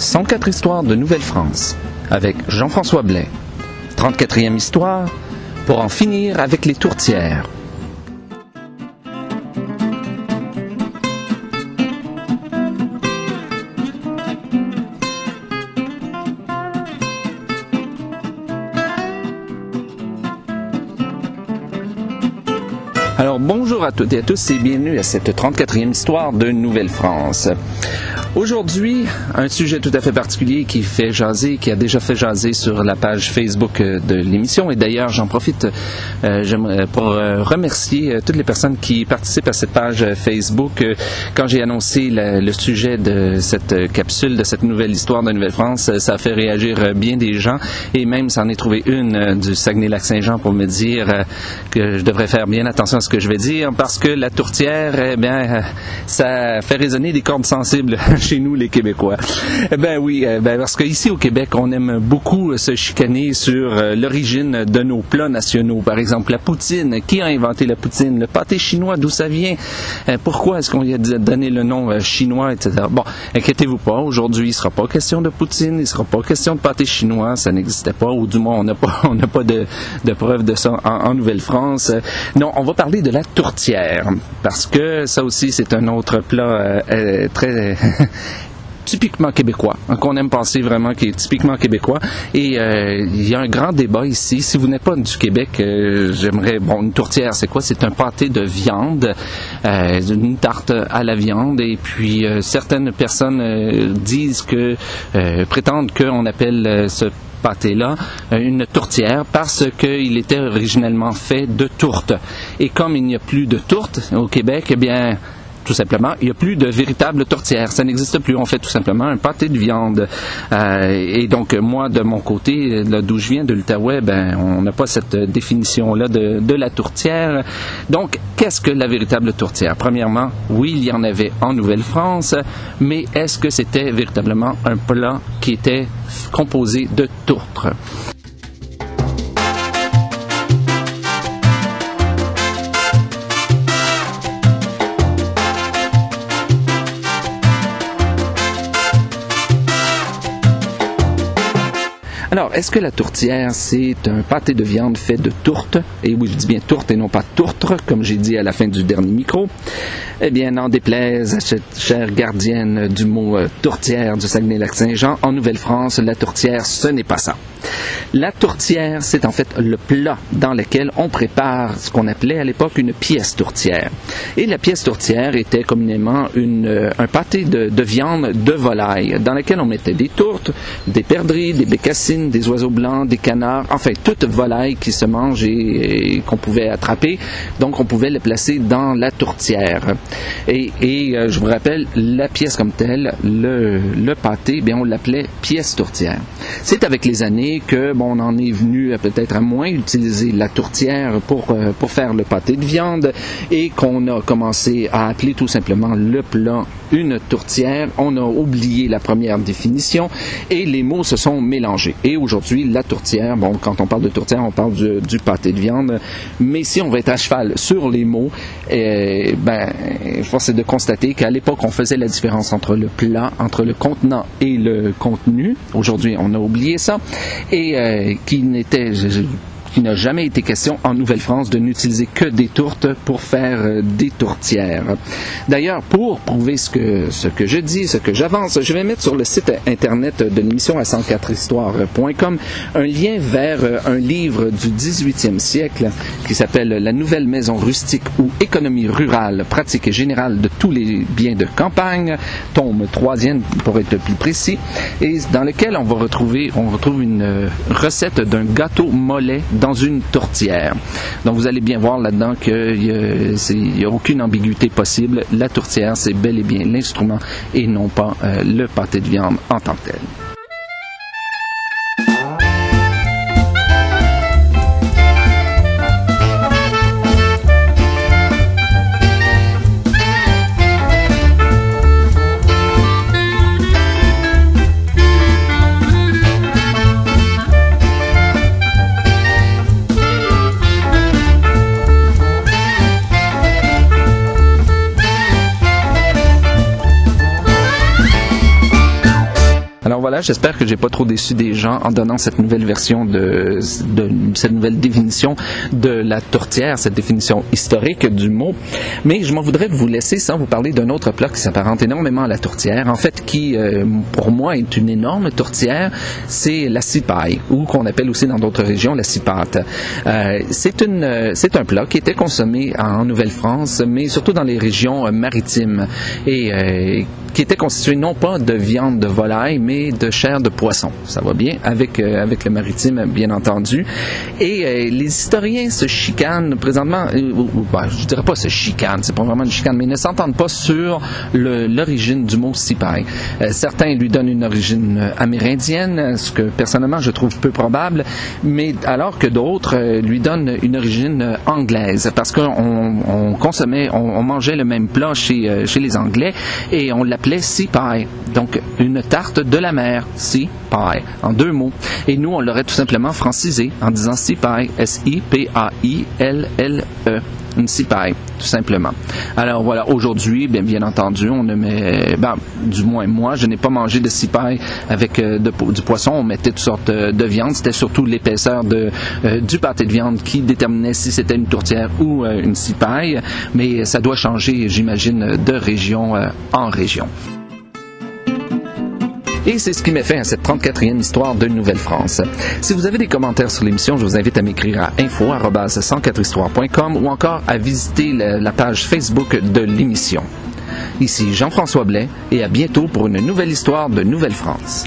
104 histoires de Nouvelle-France avec Jean-François Blais. 34e histoire pour en finir avec les tourtières. Alors bonjour à toutes et à tous et bienvenue à cette 34e histoire de Nouvelle-France. Aujourd'hui, un sujet tout à fait particulier qui fait jaser, qui a déjà fait jaser sur la page Facebook euh, de l'émission. Et d'ailleurs, j'en profite euh, pour euh, remercier toutes les personnes qui participent à cette page Facebook. Quand j'ai annoncé le sujet de cette capsule, de cette nouvelle histoire de Nouvelle-France, ça a fait réagir bien des gens. Et même, s'en est trouvé une du Saguenay-Lac-Saint-Jean pour me dire que je devrais faire bien attention à ce que je vais dire parce que la tourtière, eh bien, ça fait résonner des cordes sensibles chez nous, les Québécois. Eh ben oui, parce qu'ici au Québec, on aime beaucoup se chicaner sur euh, l'origine de nos plats nationaux. Par exemple, la poutine. Qui a inventé la poutine? Le pâté chinois, d'où ça vient? Euh, pourquoi est-ce qu'on lui a donné le nom euh, chinois, etc. Bon, inquiétez-vous pas. Aujourd'hui, il ne sera pas question de poutine, il ne sera pas question de pâté chinois. Ça n'existait pas, ou du moins, on n'a pas, on n'a pas de, de preuve de ça en, en Nouvelle-France. Non, on va parler de la tourtière, parce que ça aussi, c'est un autre plat euh, très typiquement québécois, hein, qu'on aime penser vraiment qui est typiquement québécois. Et euh, il y a un grand débat ici. Si vous n'êtes pas du Québec, euh, j'aimerais, bon, une tourtière, c'est quoi? C'est un pâté de viande, euh, une tarte à la viande. Et puis, certaines personnes disent que, prétendent qu'on appelle ce pâté-là une tourtière parce qu'il était originellement fait de tourte. Et comme il n'y a plus de tourte au Québec, eh bien, tout simplement. Il n'y a plus de véritable tourtière. Ça n'existe plus. On fait tout simplement un pâté de viande. Euh, et donc, moi, de mon côté, d'où je viens, de l'Outaouais, ben, on n'a pas cette définition-là de, de la tourtière. Donc, qu'est-ce que la véritable tourtière? Premièrement, oui, il y en avait en Nouvelle-France, mais est-ce que c'était véritablement un plat qui était composé de tourte? Est-ce que la tourtière, c'est un pâté de viande fait de tourte? Et oui, je dis bien tourte et non pas tourtre, comme j'ai dit à la fin du dernier micro. Eh bien, n'en déplaise chère gardienne du mot euh, tourtière du Saguenay-Lac-Saint-Jean, en Nouvelle-France, la tourtière, ce n'est pas ça. La tourtière, c'est en fait le plat dans lequel on prépare ce qu'on appelait à l'époque une pièce tourtière. Et la pièce tourtière était communément une, euh, un pâté de, de, viande de volaille dans lequel on mettait des tourtes, des perdrix, des bécassines, des oiseaux blancs, des canards, enfin toute volaille qui se mange et, qu'on pouvait attraper. Donc on pouvait les placer dans la tourtière. Et, euh, je vous rappelle, la pièce comme telle, le, le pâté, bien on l'appelait pièce tourtière. C'est avec les années que bon, on en est venu peut-être à moins utiliser la tourtière pour, euh, pour faire le pâté de viande et qu'on a commencé à appeler tout simplement le plat une tourtière. On a oublié la première définition et les mots se sont mélangés. Et aujourd'hui, la tourtière, bon, quand on parle de tourtière, on parle du, du pâté de viande, mais si on va être à cheval sur les mots, eh, ben, force est de constater qu'à l'époque, on faisait la différence entre le plat, entre le contenant et le contenu. Aujourd'hui, on a oublié ça. Et euh, qui n'était qu'il n'a jamais été question en Nouvelle-France de n'utiliser que des tourtes pour faire euh, des tourtières. D'ailleurs, pour prouver ce que, ce que je dis, ce que j'avance, je vais mettre sur le site internet de l'émission à 104histoire.com un lien vers euh, un livre du 18e siècle qui s'appelle La nouvelle maison rustique ou économie rurale, pratique et générale de tous les biens de campagne, tome troisième pour être plus précis, et dans lequel on va retrouver, on retrouve une euh, recette d'un gâteau mollet dans une tourtière. Donc vous allez bien voir là-dedans qu'il n'y a, a, aucune ambiguïté possible. La tourtière, c'est bel et bien l'instrument et non pas euh, le pâté de viande en tant que tel. Voilà, j'espère que j'ai pas trop déçu des gens en donnant cette nouvelle version de, cette nouvelle définition de la tourtière, cette définition historique du mot. Mais je m'en voudrais vous laisser sans vous parler d'un autre plat qui s'apparente énormément à la tourtière, en fait qui euh, pour moi est une énorme tourtière, c'est la cipaille ou qu'on appelle aussi dans d'autres régions la cipate. Euh, c'est une c'est un plat qui était consommé en Nouvelle-France, mais surtout dans les régions maritimes et euh, qui était constitué non pas de viande de volaille, mais de chair de poisson. Ça va bien avec, euh, avec le maritime, bien entendu. Et euh, les historiens se chicanent présentement, euh, bah, je dirais pas se chicanent, c'est pas vraiment une chicane, mais ils ne s'entendent pas sur l'origine du mot sipaï. certains lui donnent une origine amérindienne, ce que personnellement je trouve peu probable, mais alors que d'autres lui donnent une origine anglaise, parce qu'on on consommait, on, on, mangeait le même plat chez, chez les Anglais et on l'a s'appelait Sea Pie. Donc, une tarte de la mer, Sea Pie, en deux mots. Et nous, on l'aurait tout simplement francisé en disant Sea Pie, S-I-P-A-I-L-L-E une cipaille, tout simplement. Alors voilà, aujourd'hui, bien, entendu, on ne met, ben, du moins moi, je n'ai pas mangé de cipaille avec euh, du poisson. On mettait toutes sortes euh, de viande. C'était surtout l'épaisseur euh, du pâté de viande qui déterminait si c'était une tourtière ou une cipaille. Mais ça doit changer, j'imagine, de région en région. Et c'est ce qui met fin à cette 34e histoire de Nouvelle-France. Si vous avez des commentaires sur l'émission, je vous invite à m'écrire à info.104histoire.com ou encore à visiter la page Facebook de l'émission. Ici Jean-François Blais et à bientôt pour une nouvelle histoire de Nouvelle-France.